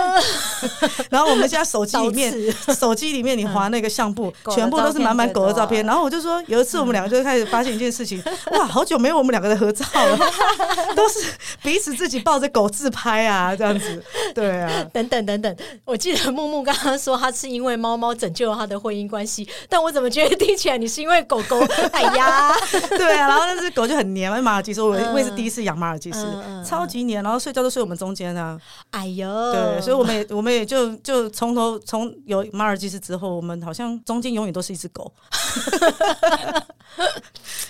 然后我们现在手机里面，手机里面你滑那个相簿，全部都是满满狗的照片。然后我就说，有一次我们两个就开始发现一件事情：哇，好久没有我们两个的合照了，都是彼此自己抱着狗自拍啊，这样子。对啊，等等等等，我记得木木刚刚说他是因为猫猫拯救了他的婚姻关系，但我怎么觉得听起来你是因为狗狗？哎呀！对啊，然后那只狗就很黏，马尔济斯，我我也是第一次养马尔济斯，超级黏，然后睡觉都睡我们中间啊。哎呦，对，所以我们也我们也就就从头从有马尔济斯之后，我们好像中间永远都是一只狗。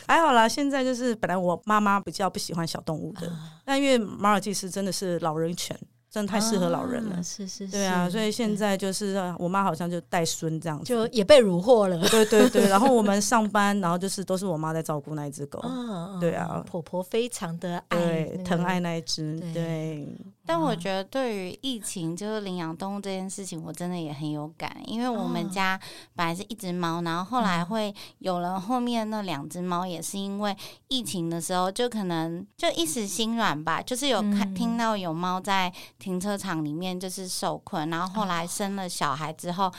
还好啦，现在就是本来我妈妈比较不喜欢小动物的，嗯、但因为马尔济斯真的是老人犬。真的太适合老人了，啊、是是是，对啊，所以现在就是我妈好像就带孙这样子，就也被虏获了，对对对。然后我们上班，然后就是都是我妈在照顾那一只狗，哦、对啊，婆婆非常的爱，对，疼爱那一只，对。对但我觉得，对于疫情就是领养动物这件事情，我真的也很有感，因为我们家本来是一只猫，然后后来会有了后面那两只猫，也是因为疫情的时候，就可能就一时心软吧，就是有看听到有猫在停车场里面就是受困，然后后来生了小孩之后，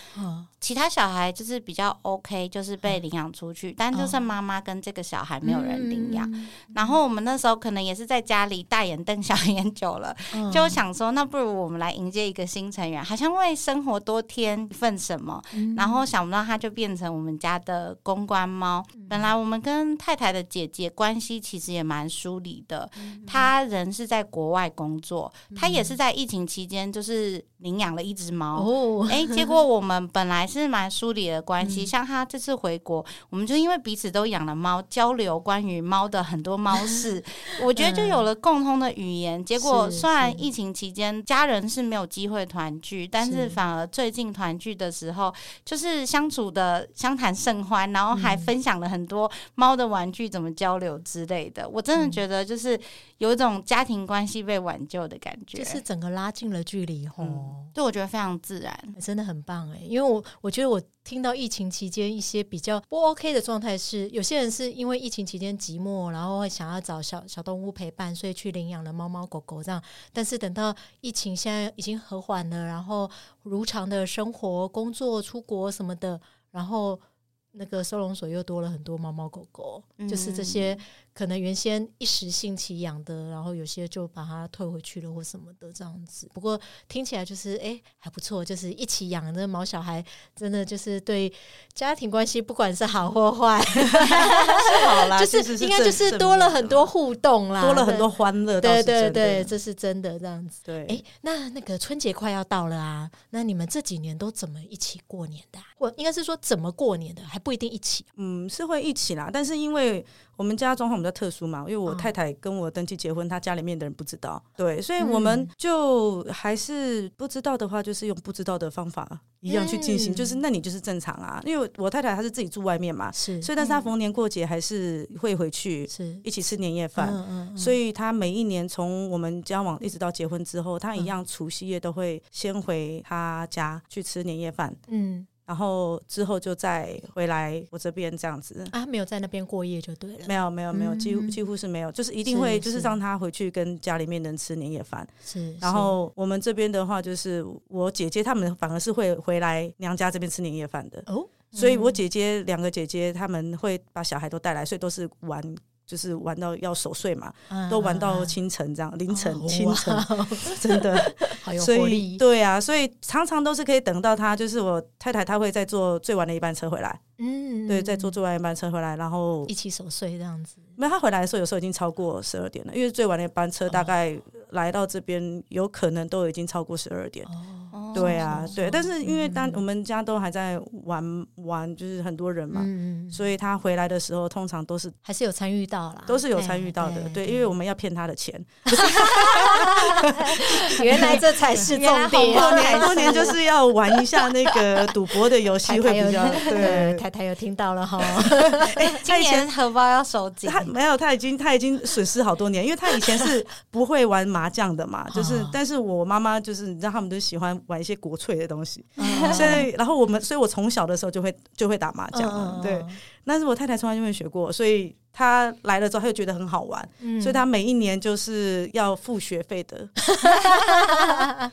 其他小孩就是比较 OK，就是被领养出去，但就剩妈妈跟这个小孩没有人领养，然后我们那时候可能也是在家里大眼瞪小眼久了，就想说，那不如我们来迎接一个新成员，好像为生活多添一份什么。嗯、然后想不到它就变成我们家的公关猫。嗯、本来我们跟太太的姐姐关系其实也蛮疏离的，她、嗯、人是在国外工作，她、嗯、也是在疫情期间就是领养了一只猫。哦，哎，结果我们本来是蛮疏离的关系，嗯、像他这次回国，我们就因为彼此都养了猫，交流关于猫的很多猫事，我觉得就有了共通的语言。结果虽然疫情期间家人是没有机会团聚，但是反而最近团聚的时候，就是相处的相谈甚欢，然后还分享了很多猫的玩具怎么交流之类的。我真的觉得就是有一种家庭关系被挽救的感觉，就是整个拉近了距离吼。对，我觉得非常自然，真的很棒哎。因为我我觉得我听到疫情期间一些比较不 OK 的状态是，有些人是因为疫情期间寂寞，然后会想要找小小动物陪伴，所以去领养了猫猫狗狗这样，但是等到疫情现在已经和缓了，然后如常的生活、工作、出国什么的，然后那个收容所又多了很多猫猫狗狗，嗯、就是这些可能原先一时兴起养的，然后有些就把它退回去了或什么的这样子。不过听起来就是哎还不错，就是一起养的毛小孩，真的就是对家庭关系不管是好或坏，是好啦，就是应该就是多了很多互动啦，多了很多欢乐。对对对，这是真的这样子。对，哎，那那个春节快要到了啊，那你们这几年都怎么一起过年的？或应该是说怎么过年的，还不一定一起。嗯，是会一起啦，但是因为。我们家状况比较特殊嘛，因为我太太跟我登记结婚，她家里面的人不知道，对，所以我们就还是不知道的话，就是用不知道的方法一样去进行，就是那你就是正常啊，因为我太太她是自己住外面嘛，是，所以但是她逢年过节还是会回去，是。一起吃年夜饭，嗯所以她每一年从我们交往一直到结婚之后，她一样除夕夜都会先回她家去吃年夜饭，嗯。然后之后就再回来我这边这样子啊，没有在那边过夜就对了。没有没有没有，几乎几乎是没有，就是一定会就是让他回去跟家里面人吃年夜饭。是，然后我们这边的话，就是我姐姐他们反而是会回来娘家这边吃年夜饭的。哦，所以我姐姐两个姐姐他们会把小孩都带来，所以都是玩。就是玩到要守岁嘛，都玩到清晨这样，凌晨清晨，真的，所以对啊，所以常常都是可以等到他，就是我太太，她会再坐最晚的一班车回来，嗯，对，再坐最晚一班车回来，然后一起守岁这样子。没有，他回来的时候有时候已经超过十二点了，因为最晚的一班车大概来到这边有可能都已经超过十二点。对啊，对，但是因为当我们家都还在玩玩，就是很多人嘛，所以他回来的时候通常都是还是有参与到啦，都是有参与到的。对，因为我们要骗他的钱。原来这才是重点。过年过年就是要玩一下那个赌博的游戏会比较。对，太太有听到了哈。今年荷包要收紧。他没有，他已经他已经损失好多年，因为他以前是不会玩麻将的嘛，就是，但是我妈妈就是你知道他们都喜欢玩。一些国粹的东西，所以然后我们，所以我从小的时候就会就会打麻将，对。但是我太太从来就没学过，所以她来了之后，她就觉得很好玩，所以她每一年就是要付学费的，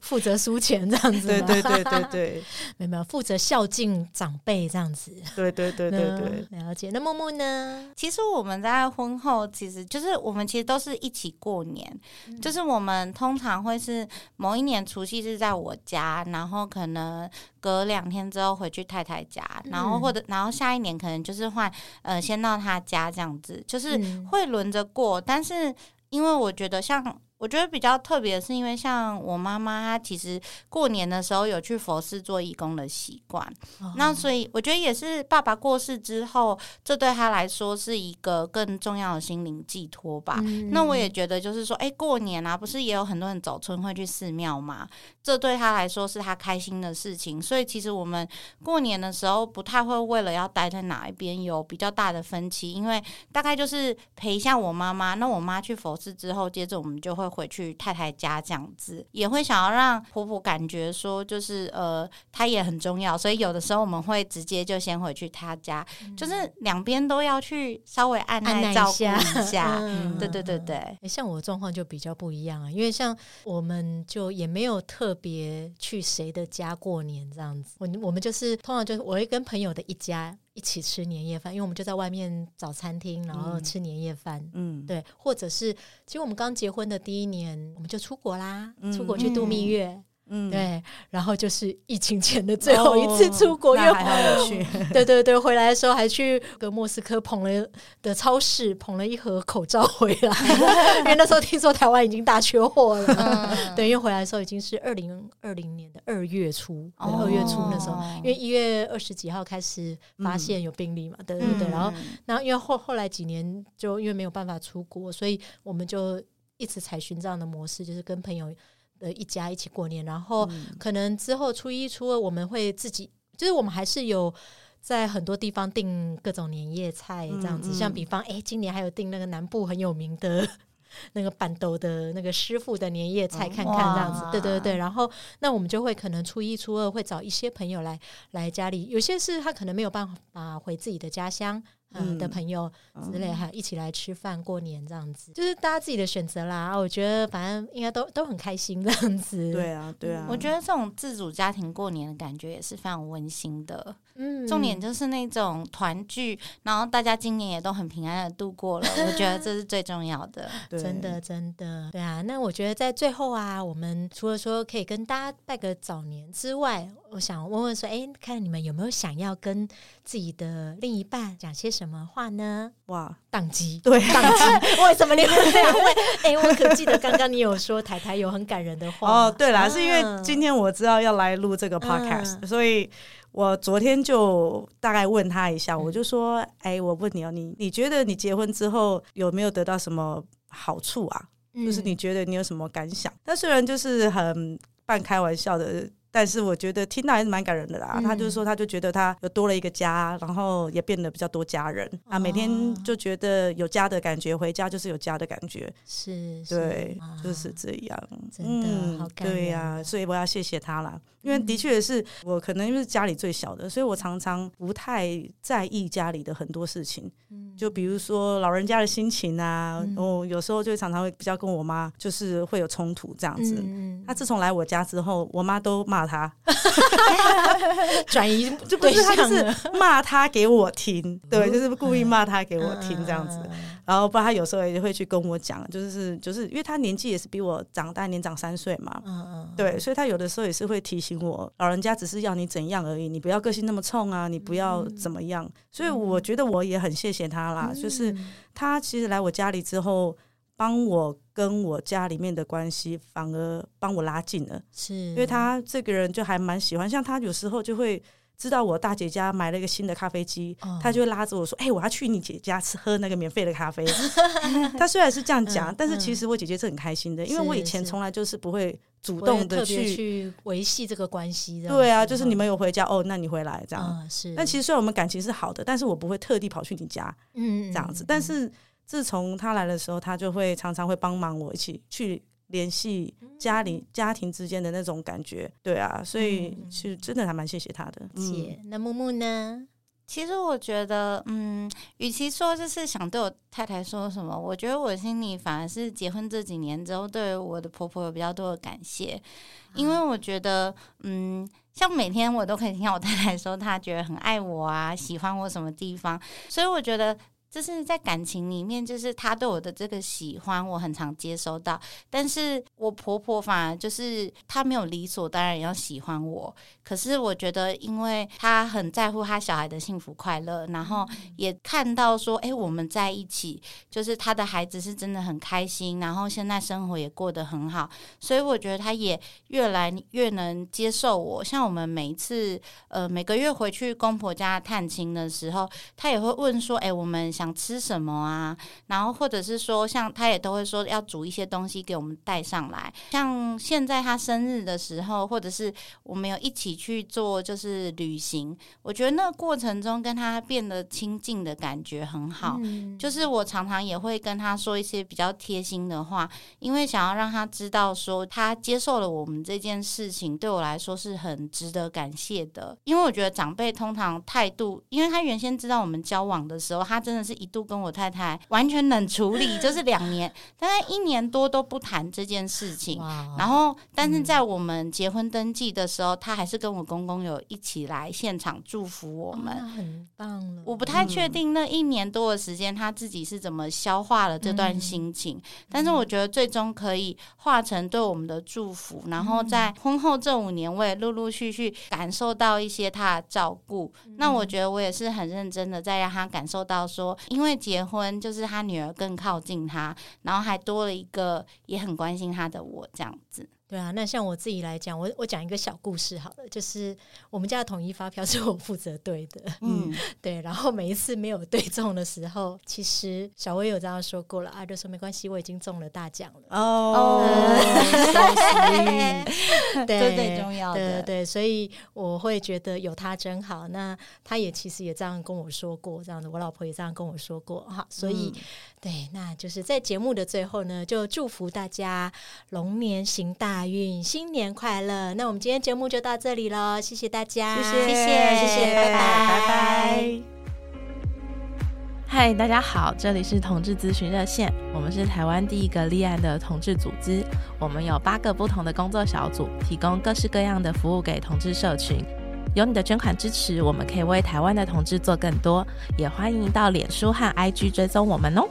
负责输钱这样子。对对对对对，没有没有，负责孝敬长辈这样子。对对对对对，了解。那木木呢？其实我们在婚后，其实就是我们其实都是一起过年，就是我们通常会是某一年除夕是在我家，然后可能。隔两天之后回去太太家，然后或者然后下一年可能就是换呃先到他家这样子，就是会轮着过。但是因为我觉得像。我觉得比较特别的是，因为像我妈妈，她其实过年的时候有去佛寺做义工的习惯，哦、那所以我觉得也是爸爸过世之后，这对他来说是一个更重要的心灵寄托吧。嗯、那我也觉得就是说，哎，过年啊，不是也有很多人走春会去寺庙吗？这对他来说是他开心的事情。所以其实我们过年的时候不太会为了要待在哪一边有比较大的分歧，因为大概就是陪一下我妈妈。那我妈去佛寺之后，接着我们就会。回去太太家这样子，也会想要让婆婆感觉说，就是呃，她也很重要，所以有的时候我们会直接就先回去她家，嗯、就是两边都要去稍微按耐照顾一下。嗯、对对对对，像我状况就比较不一样啊，因为像我们就也没有特别去谁的家过年这样子，我我们就是通常就是我会跟朋友的一家。一起吃年夜饭，因为我们就在外面找餐厅，然后吃年夜饭。嗯，对，或者是其实我们刚结婚的第一年，我们就出国啦，嗯、出国去度蜜月。嗯嗯，对，然后就是疫情前的最后一次出国，因为还要去。对对对，回来的时候还去个莫斯科捧了的超市捧了一盒口罩回来，因为那时候听说台湾已经大缺货了。嗯、对，因为回来的时候已经是二零二零年的二月初，二月初那时候，因为一月二十几号开始发现有病例嘛，嗯、对对对。然后，然后因为后后来几年就因为没有办法出国，所以我们就一直采取这样的模式，就是跟朋友。呃，一家一起过年，然后可能之后初一、初二我们会自己，就是我们还是有在很多地方订各种年夜菜这样子，嗯嗯、像比方，哎，今年还有订那个南部很有名的 那个板豆的那个师傅的年夜菜，看看这样子，哇对对对。然后那我们就会可能初一、初二会找一些朋友来来家里，有些是他可能没有办法回自己的家乡。嗯的朋友之类，还一起来吃饭过年这样子，就是大家自己的选择啦。我觉得反正应该都都很开心这样子。对啊，对啊。我觉得这种自主家庭过年的感觉也是非常温馨的。嗯，重点就是那种团聚，然后大家今年也都很平安的度过了。我觉得这是最重要的。真的，真的。对啊，那我觉得在最后啊，我们除了说可以跟大家拜个早年之外，我想问问说，哎，看你们有没有想要跟自己的另一半讲些什么话呢？哇，宕机，对，宕机。为什么你们两位？哎，我可记得刚刚你有说台台有很感人的话哦。对啦，是因为今天我知道要来录这个 podcast，嗯，所以我昨天就大概问他一下，我就说，哎，我问你哦，你你觉得你结婚之后有没有得到什么好处啊？就是你觉得你有什么感想？那虽然就是很半开玩笑的。但是我觉得听到还是蛮感人的啦。嗯、他就是说，他就觉得他有多了一个家，然后也变得比较多家人啊。每天就觉得有家的感觉，回家就是有家的感觉。是，对，就是这样。真的，嗯、好感人。对呀、啊，所以我要谢谢他啦。因为的确是我可能因为是家里最小的，所以我常常不太在意家里的很多事情。嗯就比如说老人家的心情啊，然后有时候就常常会比较跟我妈就是会有冲突这样子。嗯他自从来我家之后，我妈都骂。他。转移就不是他，就是骂他给我听，对，就是故意骂他给我听这样子。然后，不然他有时候也会去跟我讲，就是就是，因为他年纪也是比我长，大年长三岁嘛，嗯嗯对，所以他有的时候也是会提醒我，老人家只是要你怎样而已，你不要个性那么冲啊，你不要怎么样。所以我觉得我也很谢谢他啦，就是他其实来我家里之后。帮我跟我家里面的关系反而帮我拉近了，是因为他这个人就还蛮喜欢，像他有时候就会知道我大姐家买了一个新的咖啡机，哦、他就会拉着我说：“哎、欸，我要去你姐家吃喝那个免费的咖啡。”他虽然是这样讲，嗯、但是其实我姐姐是很开心的，嗯、因为我以前从来就是不会主动的去去维系这个关系。对啊，就是你们有回家哦，那你回来这样。嗯、是，但其实虽然我们感情是好的，但是我不会特地跑去你家，嗯，这样子，但是。自从他来的时候，他就会常常会帮忙我一起去联系家里家庭之间的那种感觉，对啊，所以其实真的还蛮谢谢他的。姐，那木木呢？其实我觉得，嗯，与其说就是想对我太太说什么，我觉得我心里反而是结婚这几年之后，对我的婆婆有比较多的感谢，因为我觉得，嗯，像每天我都可以听到我太太说，她觉得很爱我啊，喜欢我什么地方，所以我觉得。就是在感情里面，就是他对我的这个喜欢，我很常接收到。但是我婆婆反而就是她没有理所当然要喜欢我。可是我觉得，因为她很在乎她小孩的幸福快乐，然后也看到说，哎，我们在一起，就是她的孩子是真的很开心，然后现在生活也过得很好。所以我觉得她也越来越能接受我。像我们每一次呃每个月回去公婆家探亲的时候，她也会问说，哎，我们想。想吃什么啊？然后或者是说，像他也都会说要煮一些东西给我们带上来。像现在他生日的时候，或者是我们有一起去做就是旅行，我觉得那个过程中跟他变得亲近的感觉很好。嗯、就是我常常也会跟他说一些比较贴心的话，因为想要让他知道说他接受了我们这件事情，对我来说是很值得感谢的。因为我觉得长辈通常态度，因为他原先知道我们交往的时候，他真的是。一度跟我太太完全冷处理，就是两年，大概一年多都不谈这件事情。然后，但是在我们结婚登记的时候，他还是跟我公公有一起来现场祝福我们，很棒了。我不太确定那一年多的时间他自己是怎么消化了这段心情，但是我觉得最终可以化成对我们的祝福。然后在婚后这五年，我也陆陆续续感受到一些他的照顾。那我觉得我也是很认真的在让他感受到说。因为结婚，就是他女儿更靠近他，然后还多了一个也很关心他的我，这样子。对啊，那像我自己来讲，我我讲一个小故事好了，就是我们家的统一发票是我负责对的，嗯，对，然后每一次没有对中的时候，其实小薇有这样说过了啊，就说没关系，我已经中了大奖了。哦，对，这最重要的，对对对，所以我会觉得有他真好。那他也其实也这样跟我说过，这样子，我老婆也这样跟我说过哈，所以、嗯、对，那就是在节目的最后呢，就祝福大家龙年行大运，新年快乐！那我们今天节目就到这里喽，谢谢大家，谢谢，谢谢，谢谢，拜拜，拜拜。嗨，大家好，这里是同志咨询热线，我们是台湾第一个立案的同志组织，我们有八个不同的工作小组，提供各式各样的服务给同志社群。有你的捐款支持，我们可以为台湾的同志做更多，也欢迎到脸书和 IG 追踪我们哦。